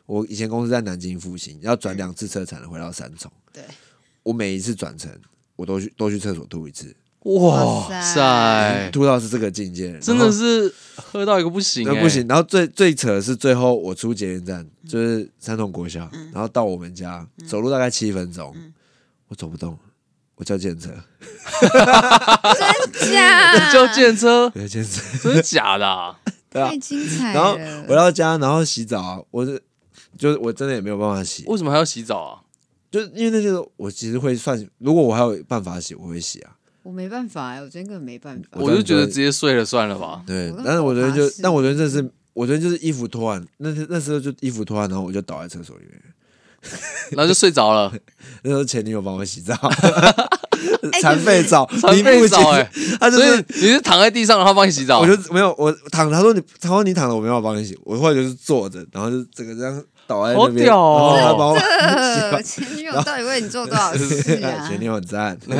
我以前公司在南京复兴，要转两次车才能回到三重，对，我每一次转乘我都去都去厕所吐一次，哇塞。塞，吐到是这个境界，真的是喝到一个不行、欸，那不行。然后最最扯的是，最后我出捷运站，就是三重国小，然后到我们家走路大概七分钟，我走不动，我叫健车，真假？叫健车，我叫健车，真的假的、啊？对啊。太。精彩然后。回到家，然后洗澡啊，我是就是我真的也没有办法洗，为什么还要洗澡啊？就是因为那些我其实会算，如果我还有办法洗，我会洗啊。我没办法哎，我真的没办法。我我就觉得直接睡了算了吧。我，跟对但是我昨天就但我昨天真的是，我昨天就是衣服脱完，那那时候就衣服脱完，然后我就倒在厕所里面。然后就睡着了，那时候前女友帮我洗澡，哎残废澡，残废澡哎、他就所以是你是躺在地上，然后帮你洗澡，我就没有我躺，他说你他说你躺着，我没办法帮你洗，我后来就是坐着，然后就整个这样倒在那边，好屌哦然后他帮我呃，前女友到底为你做多少事啊？前女友很赞，然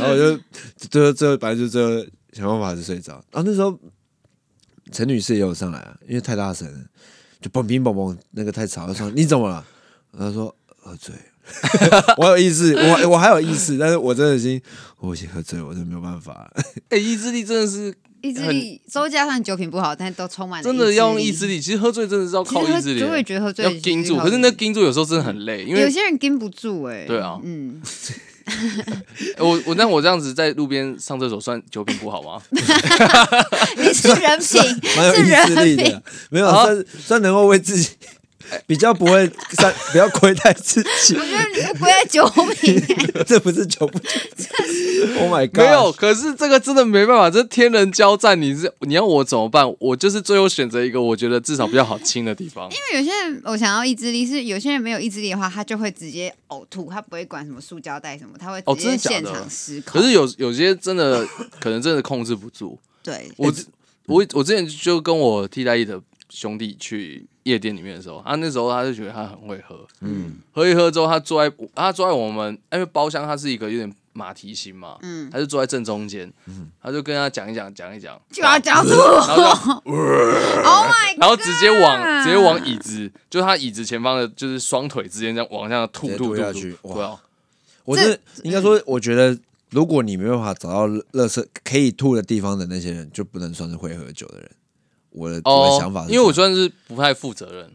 后我就最后最后反正就最后想办法是睡着，然后那时候陈女士也有上来啊，因为太大声了，就嘣乒嘣嘣那个太吵，就说你怎么了？然后她说喝醉了，我有意识，我我还有意识，但是我真的已经我已经喝醉了，我真的没有办法了。哎、意志力真的是意志力，周加上酒品不好，但都充满了真的要用意意志。力。其实喝醉真的是要靠意志力就，会觉得喝醉要盯住。可是那盯住有时候真的很累，因为有些人盯不住哎。对啊嗯，我我那我这样子在路边上厕所算酒品不好吗？你是人品，蛮有意志力是人品，没有啊算算能够为自己比较不会算不要亏待自己，我觉得你不归在酒品欸。这不是酒不酒？Oh my god！没有，可是这个真的没办法，这天人交战，你是你要我怎么办？我就是最后选择一个我觉得至少比较好清的地方。因为有些人我想要意志力，是有些人没有意志力的话，他就会直接呕吐，他不会管什么塑胶袋什么，他会哦直接现场失控。可是有有些真的可能真的控制不住。对，我之我我之前就跟我替代役的兄弟去夜店里面的时候，他那时候他就觉得他很会喝，嗯，喝一喝之后，他坐在他坐在我们因为包厢，他是一个有点马蹄形嘛，嗯，他就坐在正中间，嗯。他就跟他讲一讲讲一讲，就要讲吐。然后就 Oh my，然后直接往直接往椅子，就他椅子前方的，就是双腿之间这样往下吐直接吐吐吐。吐下去，哇。对啊，我是应该说，我觉得如果你没办法找到乐色可以吐的地方的那些人，就不能算是会喝酒的人。我的、我的想法是，因为我算是不太负责任。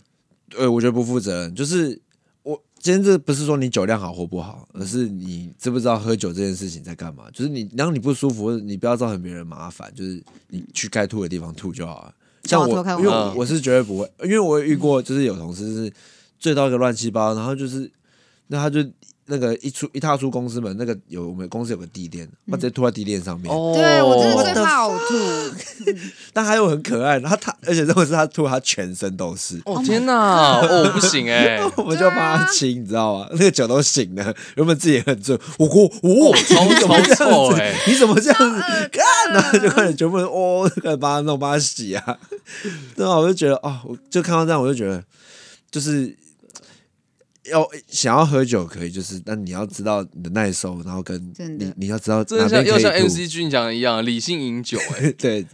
对，我觉得不负责任，就是我今天这不是说你酒量好或不好，而是你知不知道喝酒这件事情在干嘛？就是你让你不舒服，你不要造成别人麻烦，就是你去该吐的地方吐就好了。像我因为我我我是绝对不会，因为我有遇过，就是有同事是醉到一个乱七八糟，然后就是那他就那个一出一踏出公司门，那个有我们公司有个地垫，他直接吐在地垫上面。哦对我真的我的最怕呕吐，但他又很可爱，然后他而且这种是他吐，他全身都是。哦天哪，哦不行哎，我们就帮他清，你知道吗？那个酒都醒了，原本自己也很醉，我我我怎么这超样子？你怎么这样子？看，然后就开始全部人哦，开始帮他弄，帮他洗啊。对啊，我就觉得哦，我就看到这样，我就觉得就是要想要喝酒可以，就是但你要知道你的耐受，然后跟你你要知道真的哪边可像又像 MC 君讲的一样，理性饮酒 哎。对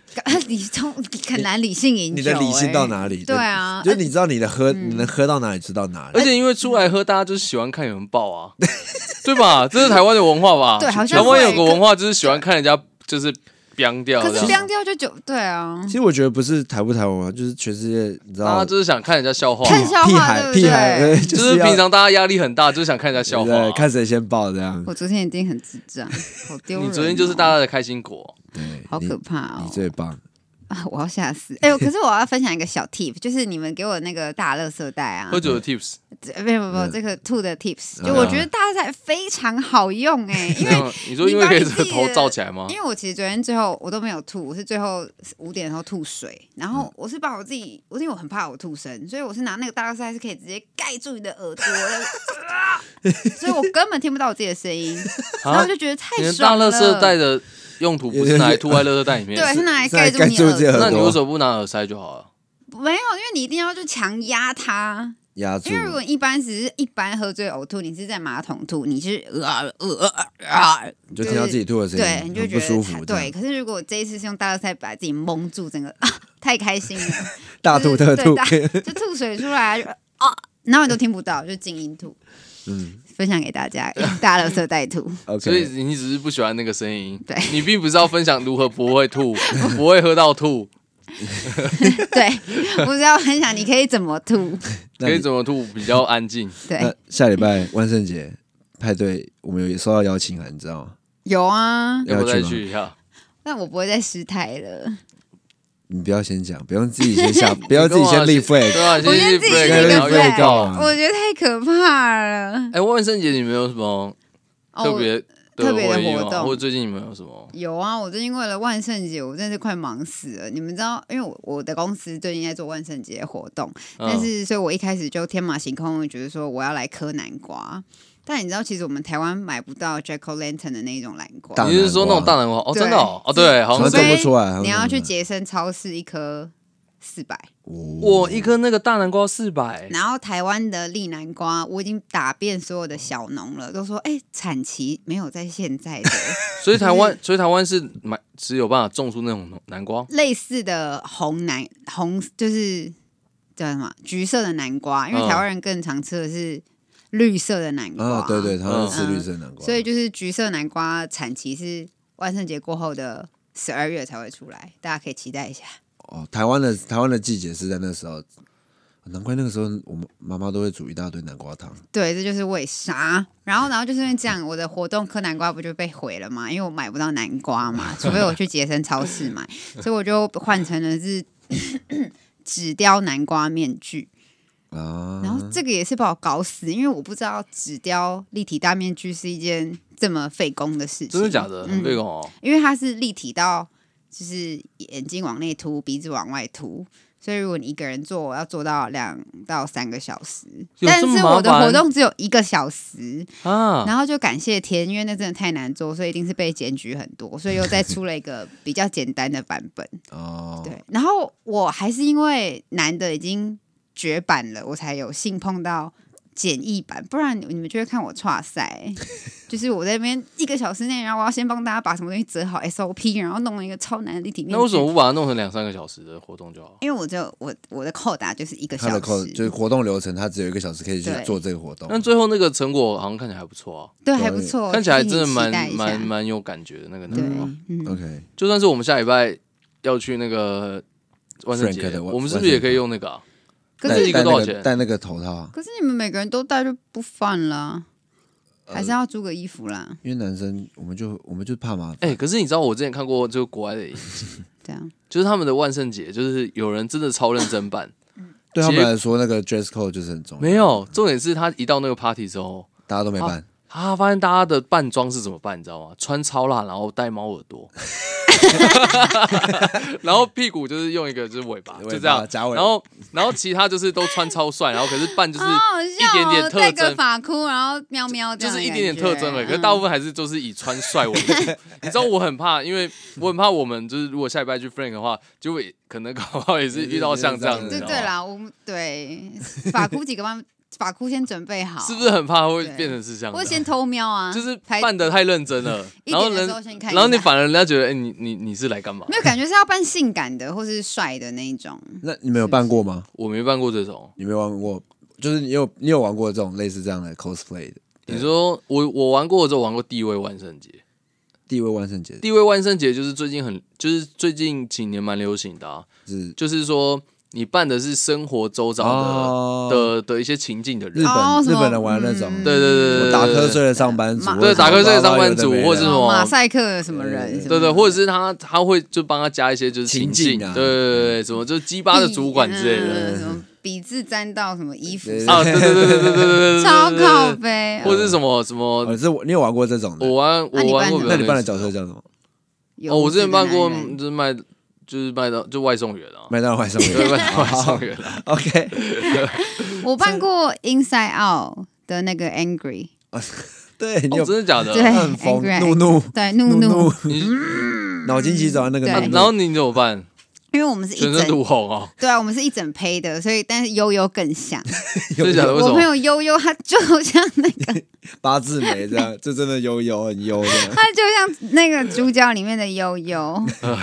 理从很难理性饮酒、你的理性到欸哪里？对啊就是你知道你的喝，你能喝到哪里，知道哪里。而且因为出来喝，大家就是喜欢看有人爆啊，对吧？这是台湾的文化吧？对好像台湾有个文化就是喜欢看人家就是飙掉可是凉掉就就，对啊其，实我觉得不是台不台湾啊，就是全世界，你知道大家，就是想看人家笑话，看笑话对就是平常大家压力很大，就是想看人家笑话啊。对看谁先爆这样。我昨天一定很智障，好丢人、哦。你昨天就是大家的开心果，对，好可怕哦你！最棒。啊，我要吓死！哎、呦，可是我要分享一个小 tip，就是你们给我那个大垃圾袋啊喝，酒的 tips，这没有没有没有嗯这个吐的 tips，嗯就我觉得大垃圾袋非常好用哎、因为你说因为可以这个头罩起来吗因？为我其实昨天最后我都没有吐，我是最后五点的时候吐水，然嗯后我是把我自己，我因为我很怕我吐声，所以我是拿那个大垃圾袋是可以直接盖住你的耳朵的，所以我根本听不到我自己的声音，然后就觉得太爽了大爽了。垃圾袋的用途不是拿来吐在垃圾袋里面，对，是拿来盖住你耳耳朵那你为什么不拿耳塞就好了？朵？没有，因为你一定要就强压它。压住因为如果一般只是一般喝醉呕吐，你是在马桶吐，你是呃呃呃呃，你就听到自己吐的声音，对，你就很觉得不舒服。太对。，可是如果这一次是用大垃圾把自己蒙住，整个啊 太开心了，大吐特吐，对就吐水出来就啊，然后你都听不到，就静音吐。嗯分享给大家，用大垃圾带吐。所以你只是不喜欢那个声音，对你并不是要分享如何不会吐，不会喝到吐，对，不是要分享你可以怎么吐。可以怎么吐比较安静。对那，下礼拜万圣节派对，我们有收到邀请函，你知道吗？有啊，要不要再要去吗去一下？但我不会再失态了。你不要先讲，不用自己先下，不要自己先立 flag。对啊，我觉得自己先立 flag 我觉得太可怕了。哎，万圣节你们有什么哦特别特别的活动或者最近你们有什么？有啊，我最近为了万圣节，我真的是快忙死了。你们知道，因为我我的公司最近在做万圣节活动，但嗯是所以我一开始就天马行空，觉得说我要来磕南瓜。但你知道，其实我们台湾买不到 Jack O' Lantern 的那一种南瓜大，你是说那种大南瓜？哦，真的哦，哦对，好像好像是。做不出来，你要去接。杰森超市一颗四百，我一颗那个大南瓜四百，然后台湾的绿南瓜，我已经打遍所有的小农了，都说哎、产期没有在现在的。所以台湾，所以台湾是买只有办法种出那种南瓜。类似的红南红，就是叫什么橘色的南瓜，因为嗯。台湾人更常吃的是绿色的南瓜，啊，对对，他们嗯吃绿色南瓜，所以就是橘色南瓜产期是万圣节过后的十二月才会出来，大家可以期待一下。哦，台湾的台湾的季节是在那时候，难怪那个时候我们妈妈都会煮一大堆南瓜汤。对，这就是为啥。然后，然后就是因为这样，我的活动磕南瓜不就被毁了嘛？因为我买不到南瓜嘛，除非我去杰森超市买，所以我就换成了是 纸雕南瓜面具。啊，然后这个也是把我搞死，因为我不知道纸雕立体大面具是一件这么费工的事情。真的假的？很嗯费工哦。因为它是立体到就是眼睛往内凸，鼻子往外凸，所以如果你一个人做，要做到两到三个小时。但是我的活动只有一个小时，啊，然后就感谢天，因为那真的太难做，所以一定是被检举很多，所以又再出了一个比较简单的版本。哦，对，然后我还是因为男的已经绝版了，我才有幸碰到简易版，不然你们就会看我岔赛。就是我在那边一个小时内，然后我要先帮大家把什么东西折好 SOP，然后弄了一个超难的立体面具。那为什么不把它弄成两三个小时的活动就好？因为我就我我的扣打就是一个小他的扣时，就是活动流程，它只有一个小时可以去对做这个活动。但最后那个成果好像看起来还不错啊，对，还不错，看起来真的替你期待一下蛮蛮蛮有感觉的那个对男娃。，嗯，OK，就算是我们下礼拜要去那个万圣 Frank 节，的万我们是不是也可以用那个啊？可是这一个戴多少钱那戴那个头套啊，可是你们每个人都戴就不犯啦，呃还是要租个衣服啦，因为男生我们就我们就怕麻烦。哎、可是你知道我之前看过就国外的影，这样。就是他们的万圣节，就是有人真的超认真办，对他们来说，那个 dress code 就是很重要。没，有，重点是他一到那个 party 之后，大家都没办。他发现大家的扮装是怎么办，你知道吗？穿超辣，然后戴猫耳朵，然后屁股就是用一个就是尾巴，尾巴就这样。夹尾然后然后其他就是都穿超帅，然后可是扮就是一点点特征。发箍，然后喵喵的就是一点点特征而已，可是大部分还是都是以穿帅为主。你知道我很怕，因为我很怕我们就是如果下礼拜去 Frank 的话，就会可能搞不好也是遇到像这样子，对对啦，我们对发箍几个班，发箍先准备好，是不是？很怕会变成是这样的？或者先偷瞄啊，就是扮的太认真了，然后人然后你反而人家觉得，哎、你你你是来干嘛没？有感觉是要扮性感的或是帅的那一种。那你们有扮过吗？我没扮过这种。你没玩过？就是你有你有玩过这种类似这样的 cosplay 的？你说我我玩过之后玩过地位万圣节，地位万圣节地位万圣节就是最近很就是最近几年蛮流行的、啊，是就是说你扮的是生活周遭的、的的一些情境的人，日本、日本人玩那种，对、对对对打瞌睡的上班族，对打瞌睡的上班族，或者是什么马赛克什么人，对对，或者是他他会就帮他加一些就是情境，对对对，什么就是鸡巴的主管之类的。笔字沾到什么衣服啊？对对对对对对对，超靠背，或者是什么什么？是你有玩过这种的？我玩，我玩过。那你扮的角色叫什么？哦，我之前扮过，就是卖就是麦当就外送员啊，麦当劳外送对员。外外送员啊，OK，我扮过 Inside Out 的那个 Angry，对你哦真的假的？对很疯，Angry 怒怒对，怒怒，你脑筋急转弯那个然后你怎么办？因为我们是一整，涂红哦，对啊，我们是一整胚的，所以但是悠悠更像。我朋友悠悠，他就像那个，八字眉这样，这真的悠悠很悠的。他就像那个主角里面的悠悠。哦，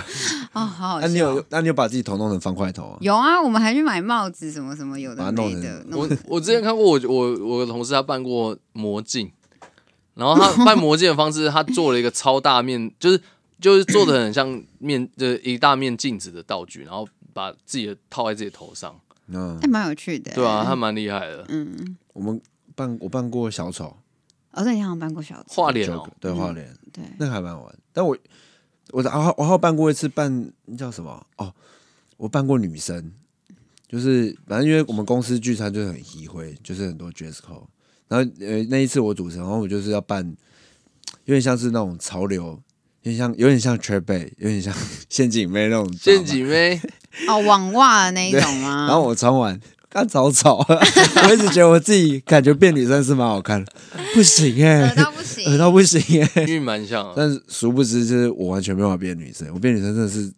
好好笑。那你有那你有把自己头弄成方块头啊？有啊，我们还去买帽子什么什么有的没的。我我之前看过我我我的同事他扮过魔镜，然后他扮魔镜的方式，他做了一个超大面，就是就是做的很像面呃一大面镜子的道具，然后把自己的套在自己头上，嗯还，蛮有趣的。对啊，他蛮厉害的，嗯，我们扮我扮过小丑，哦，对，你好像扮过小丑。画脸哦对画脸，对，那个还蛮好玩。但我我我还我还有扮过一次扮那叫什么？哦，我扮过女生，就是反正因为我们公司聚餐就是很移会，就是很多 dress code。然后呃那一次我主持，然后我就是要扮，有点像是那种潮流，有点像有点像 trap 有点像陷阱妹那种陷。阱妹，哦，网袜的那一种吗？然后我穿完，干草草，我一直觉得我自己感觉变女生是蛮好看的，不行哎、恶到不行，恶到不行哎、因为蛮像的，但是殊不知，就是我完全没有办法变女生。我变女生真的是，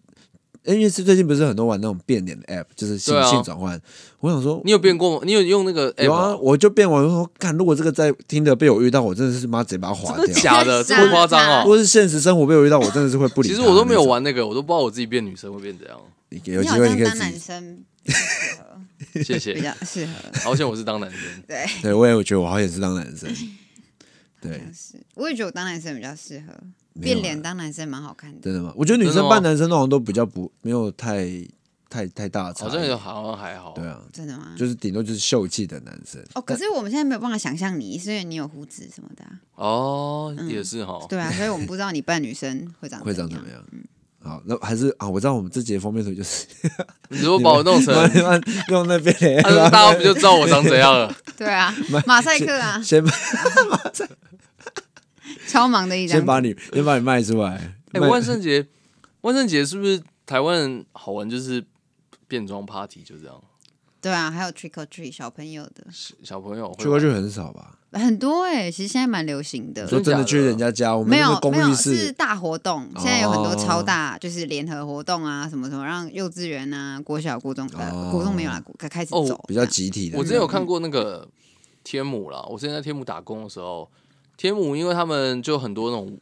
因为是最近不是很多玩那种变脸的 app，就是性啊性转换。我想说，你有变过吗？你有用那个 app 有啊，我就变完，我说，看如果这个在听的被我遇到，我真的是妈直接把它划真的掉。假的？这么夸张哦？如果是现实生活被我遇到，我真的是会不理。其实我都没有，玩那个，我都不知道我自己变女生会变怎样。你有你好机会你可以当男自己。生 比较适合，谢比，较适合。好险我是当男生。对，对，我也觉得我好像也是当男生。对，是，我也觉得我当男生比较适合，变脸当男生蛮好看的。真的吗？我觉得女真的吗生扮男生那种都比较不没有太太太大的差好像异。也好像还好。对啊，真的吗？就是顶多就是秀气的男生。哦，可是我们现在没有办法想象你，是因为你有胡子什么的啊、哦，也是哈。对啊，所以我们不知道你扮女生会长会长怎么样？好，那还是啊，我知道我们这节封面图就是 你如果把我弄成，慢慢用那边 大家不就知道我长怎样了？对啊，马赛克啊，先把超忙的一张先。把你 先把你卖出来。哎，卖万圣节，万圣节是不是台湾人好玩？就是变装 party 就这样，对啊，还有 trick or treat 小朋友的小小朋友 trick or treat 很少吧？很多哎、其实现在蛮流行的你。说真的去人家家，我们没有没有寓是大活动，现在有很多哦超大，就是联合活动啊，什么什么，让幼稚园啊、国小、国中呃，哦国中没有啦，国开始哦走比较集体的。我之前有看过那个天母啦，我之前在天母打工的时候，天母因为他们就很多那种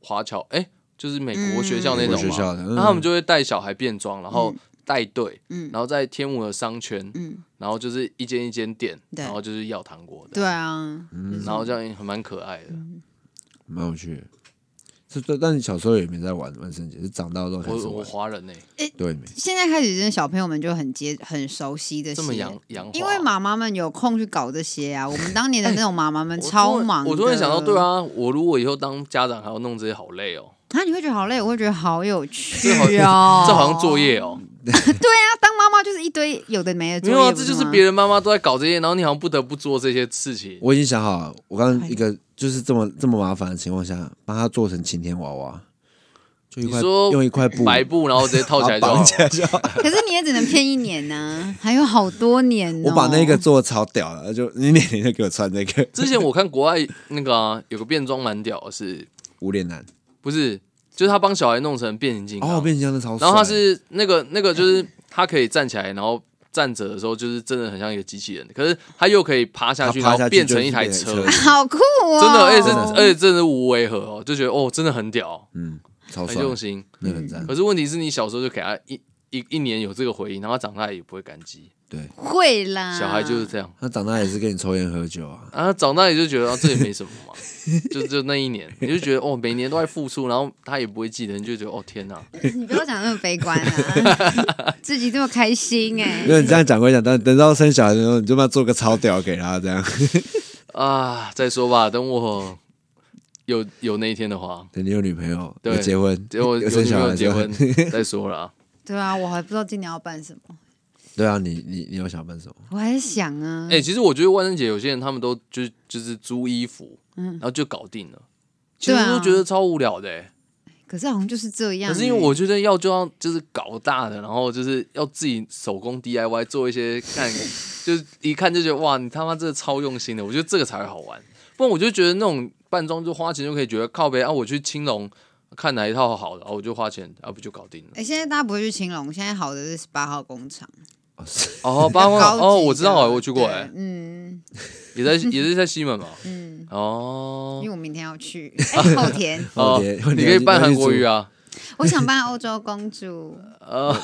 华侨，哎、就是美国学校那种嘛，那他们就会带小孩变装，然后带队，嗯。然后在天母的商圈，嗯，然后就是一间一间店，然后就是要糖果的，对啊，然后这样还蛮可爱的。蛮有趣的。是，但但你小时候也没在玩万圣节，是长大之后开始我我玩。华人呢、对没？现在开始，真的小朋友们就很接很熟悉这些，这么洋洋化，因为妈妈们有空去搞这些啊。我们当年的那种妈妈们我突然超忙的我突然想到，对，啊，我如果以后当家长还要弄这些，好累哦，啊，你会觉得好累，我会觉得好有趣这好哦。这好像作业哦。对啊，当妈妈就是一堆有的没的没有啊，这就是吗别人妈妈都在搞这些，然后你好像不得不做这些事情。我已经想好了，我刚一个就是这么这么麻烦的情况下，帮他做成晴天娃娃，就一块你说用一块布白布，然后直接套起来就好了把它绑起来就好。可是你也只能骗一年呢、还有好多年、哦。我把那个做的超屌了，就你年年就给我穿那个之前我看国外那个啊，有个变装蛮屌的是，无脸男不是就是他帮小孩弄成变形金刚，哦，变形金刚超帅。然后他是那个那个就是他可以站起来，然后站着的时候就是真的很像一个机器人，可是他又可以爬下去，然后变成一台车，好酷哦！真的，而且是真的。而且真的是无违和哦，就觉得哦真的很屌，嗯超帅，很用心。那个很赞。可是问题是你小时候就给他一一一年有这个回忆，然后他长大也不会感激。对。会啦，小孩就是这样，他长大也是跟你抽烟喝酒啊，啊，长大也就觉得、啊、这也没什么嘛，就就那一年，你就觉得哦，每年都在付出，然后他也不会记得，你就觉得哦天哪，你不要讲那么悲观啊，自己这么开心哎、因为你这样讲归讲，但等到生小孩的时候，你就把做个超屌给他，这样。啊，再说吧，等我有有那一天的话，等你有女朋友，对有结婚，等我有有生小孩结婚再说了啊。对啊，我还不知道今年要办什么，对啊，你你你有想办什么？我还在想啊。哎、其实我觉得万圣节有些人他们都就是就是租衣服，嗯然后就搞定了。其实对啊我都觉得超无聊的、欸，可是好像就是这样、可是因为我觉得要就要就是搞大的，然后就是要自己手工 DIY 做一些看，就是一看就觉得哇，你他妈真的超用心的，我觉得这个才会好玩。不然我就觉得那种扮装就花钱就可以觉得靠呗啊，我去青龙看哪一套好的，然后我就花钱，啊不就搞定了哎、。现在大家不会去青龙，现在好的是十八号工厂，哦是哦，八万高级哦，我知道哎，我去过哎，嗯。也在也是在西门嘛。嗯，哦。因为我明天要去，哎、后天。哦后天你可以扮韩国语啊。我想扮欧洲公主，呃，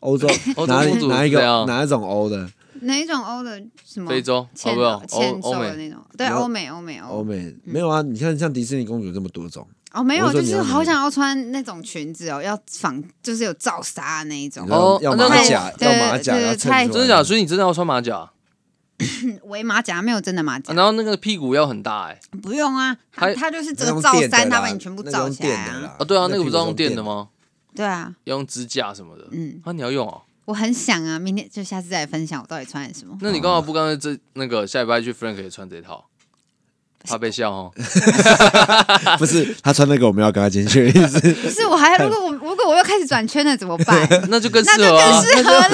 欧洲欧洲哪里公主哪一个哪一种欧的？哪一种欧的什么？非洲？哦欠不欧欧美。的那种，对，欧美欧美欧欧美。没有啊？你看像迪士尼公主这么多种，哦，没有，就是好想要穿那种裙子哦，要仿，就是有罩纱的那一种哦要那那马甲，对要马甲，太真的假的？所以你真的要穿马甲，啊 围马甲没有真的马甲，然后那个屁股要很大哎。不用啊，它它就是这那个罩衫，它把你全部罩起来啊，对啊，那个不是要用电的？吗？对啊，要用支架什么的。嗯，啊，你要用哦？我很想啊，明天就下次再来分享我到底穿了什么。那你干嘛不刚才这那个下礼拜去 Frank 也穿这套？怕被笑哦。不是他穿那个，我们要跟他进去的意思。不是，我还如果我如果我又开始转圈了怎么办？那就更适那就合啊更，适合啦，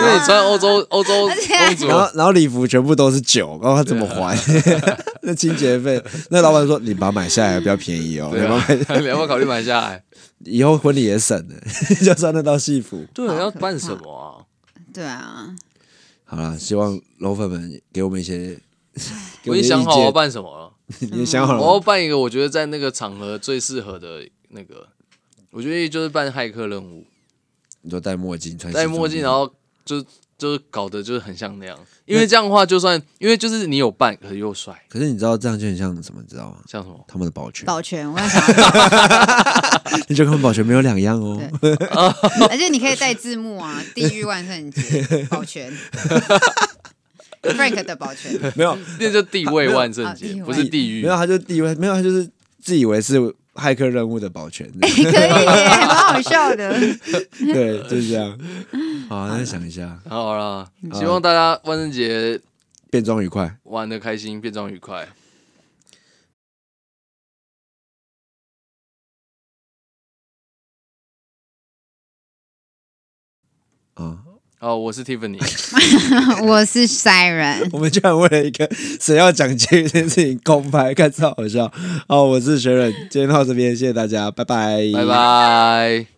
因为你穿欧洲 欧洲而且公主然，后然后礼服全部都是酒，然后他怎么还？那清洁费，那老板说你把它买下来比较便宜哦，对你要不要考虑买下来？以后婚礼也省了，就穿那套戏服。对，要办什么啊？对啊，好了，希望楼粉们给我们一些，给 我已经想好我要，办什么了。你想好了我要？办一个我觉得在那个场合最适合的那个，我觉得就是办骇客任务，你就戴墨镜，穿戴墨镜，然后后就就是搞得就是很像那样。因为这样的话，就算因为就是你有扮，可是又帅，可是你知道这样就很像什么？你知道吗？像什么？他们的保全，保全，我 要想，你就跟保全没有两样哦。而且你可以带字幕啊，地狱万圣节保全，Frank 的保全，没有，那就地位万圣啊节，不是地狱没。有，他就地位没有，他就是自以为是骇客任务的保全。可以耶，蛮好笑的。对，就是这样。好，那想一下，好了，希望大家万圣节变装愉快。玩的开心，变装愉快。啊，好，我是 Tiffany，我是 Siren，我们居然为了一个谁要讲这件事情公开，看超好笑。哦，我是学忍，今天到这边，谢谢大家，拜拜，拜。拜。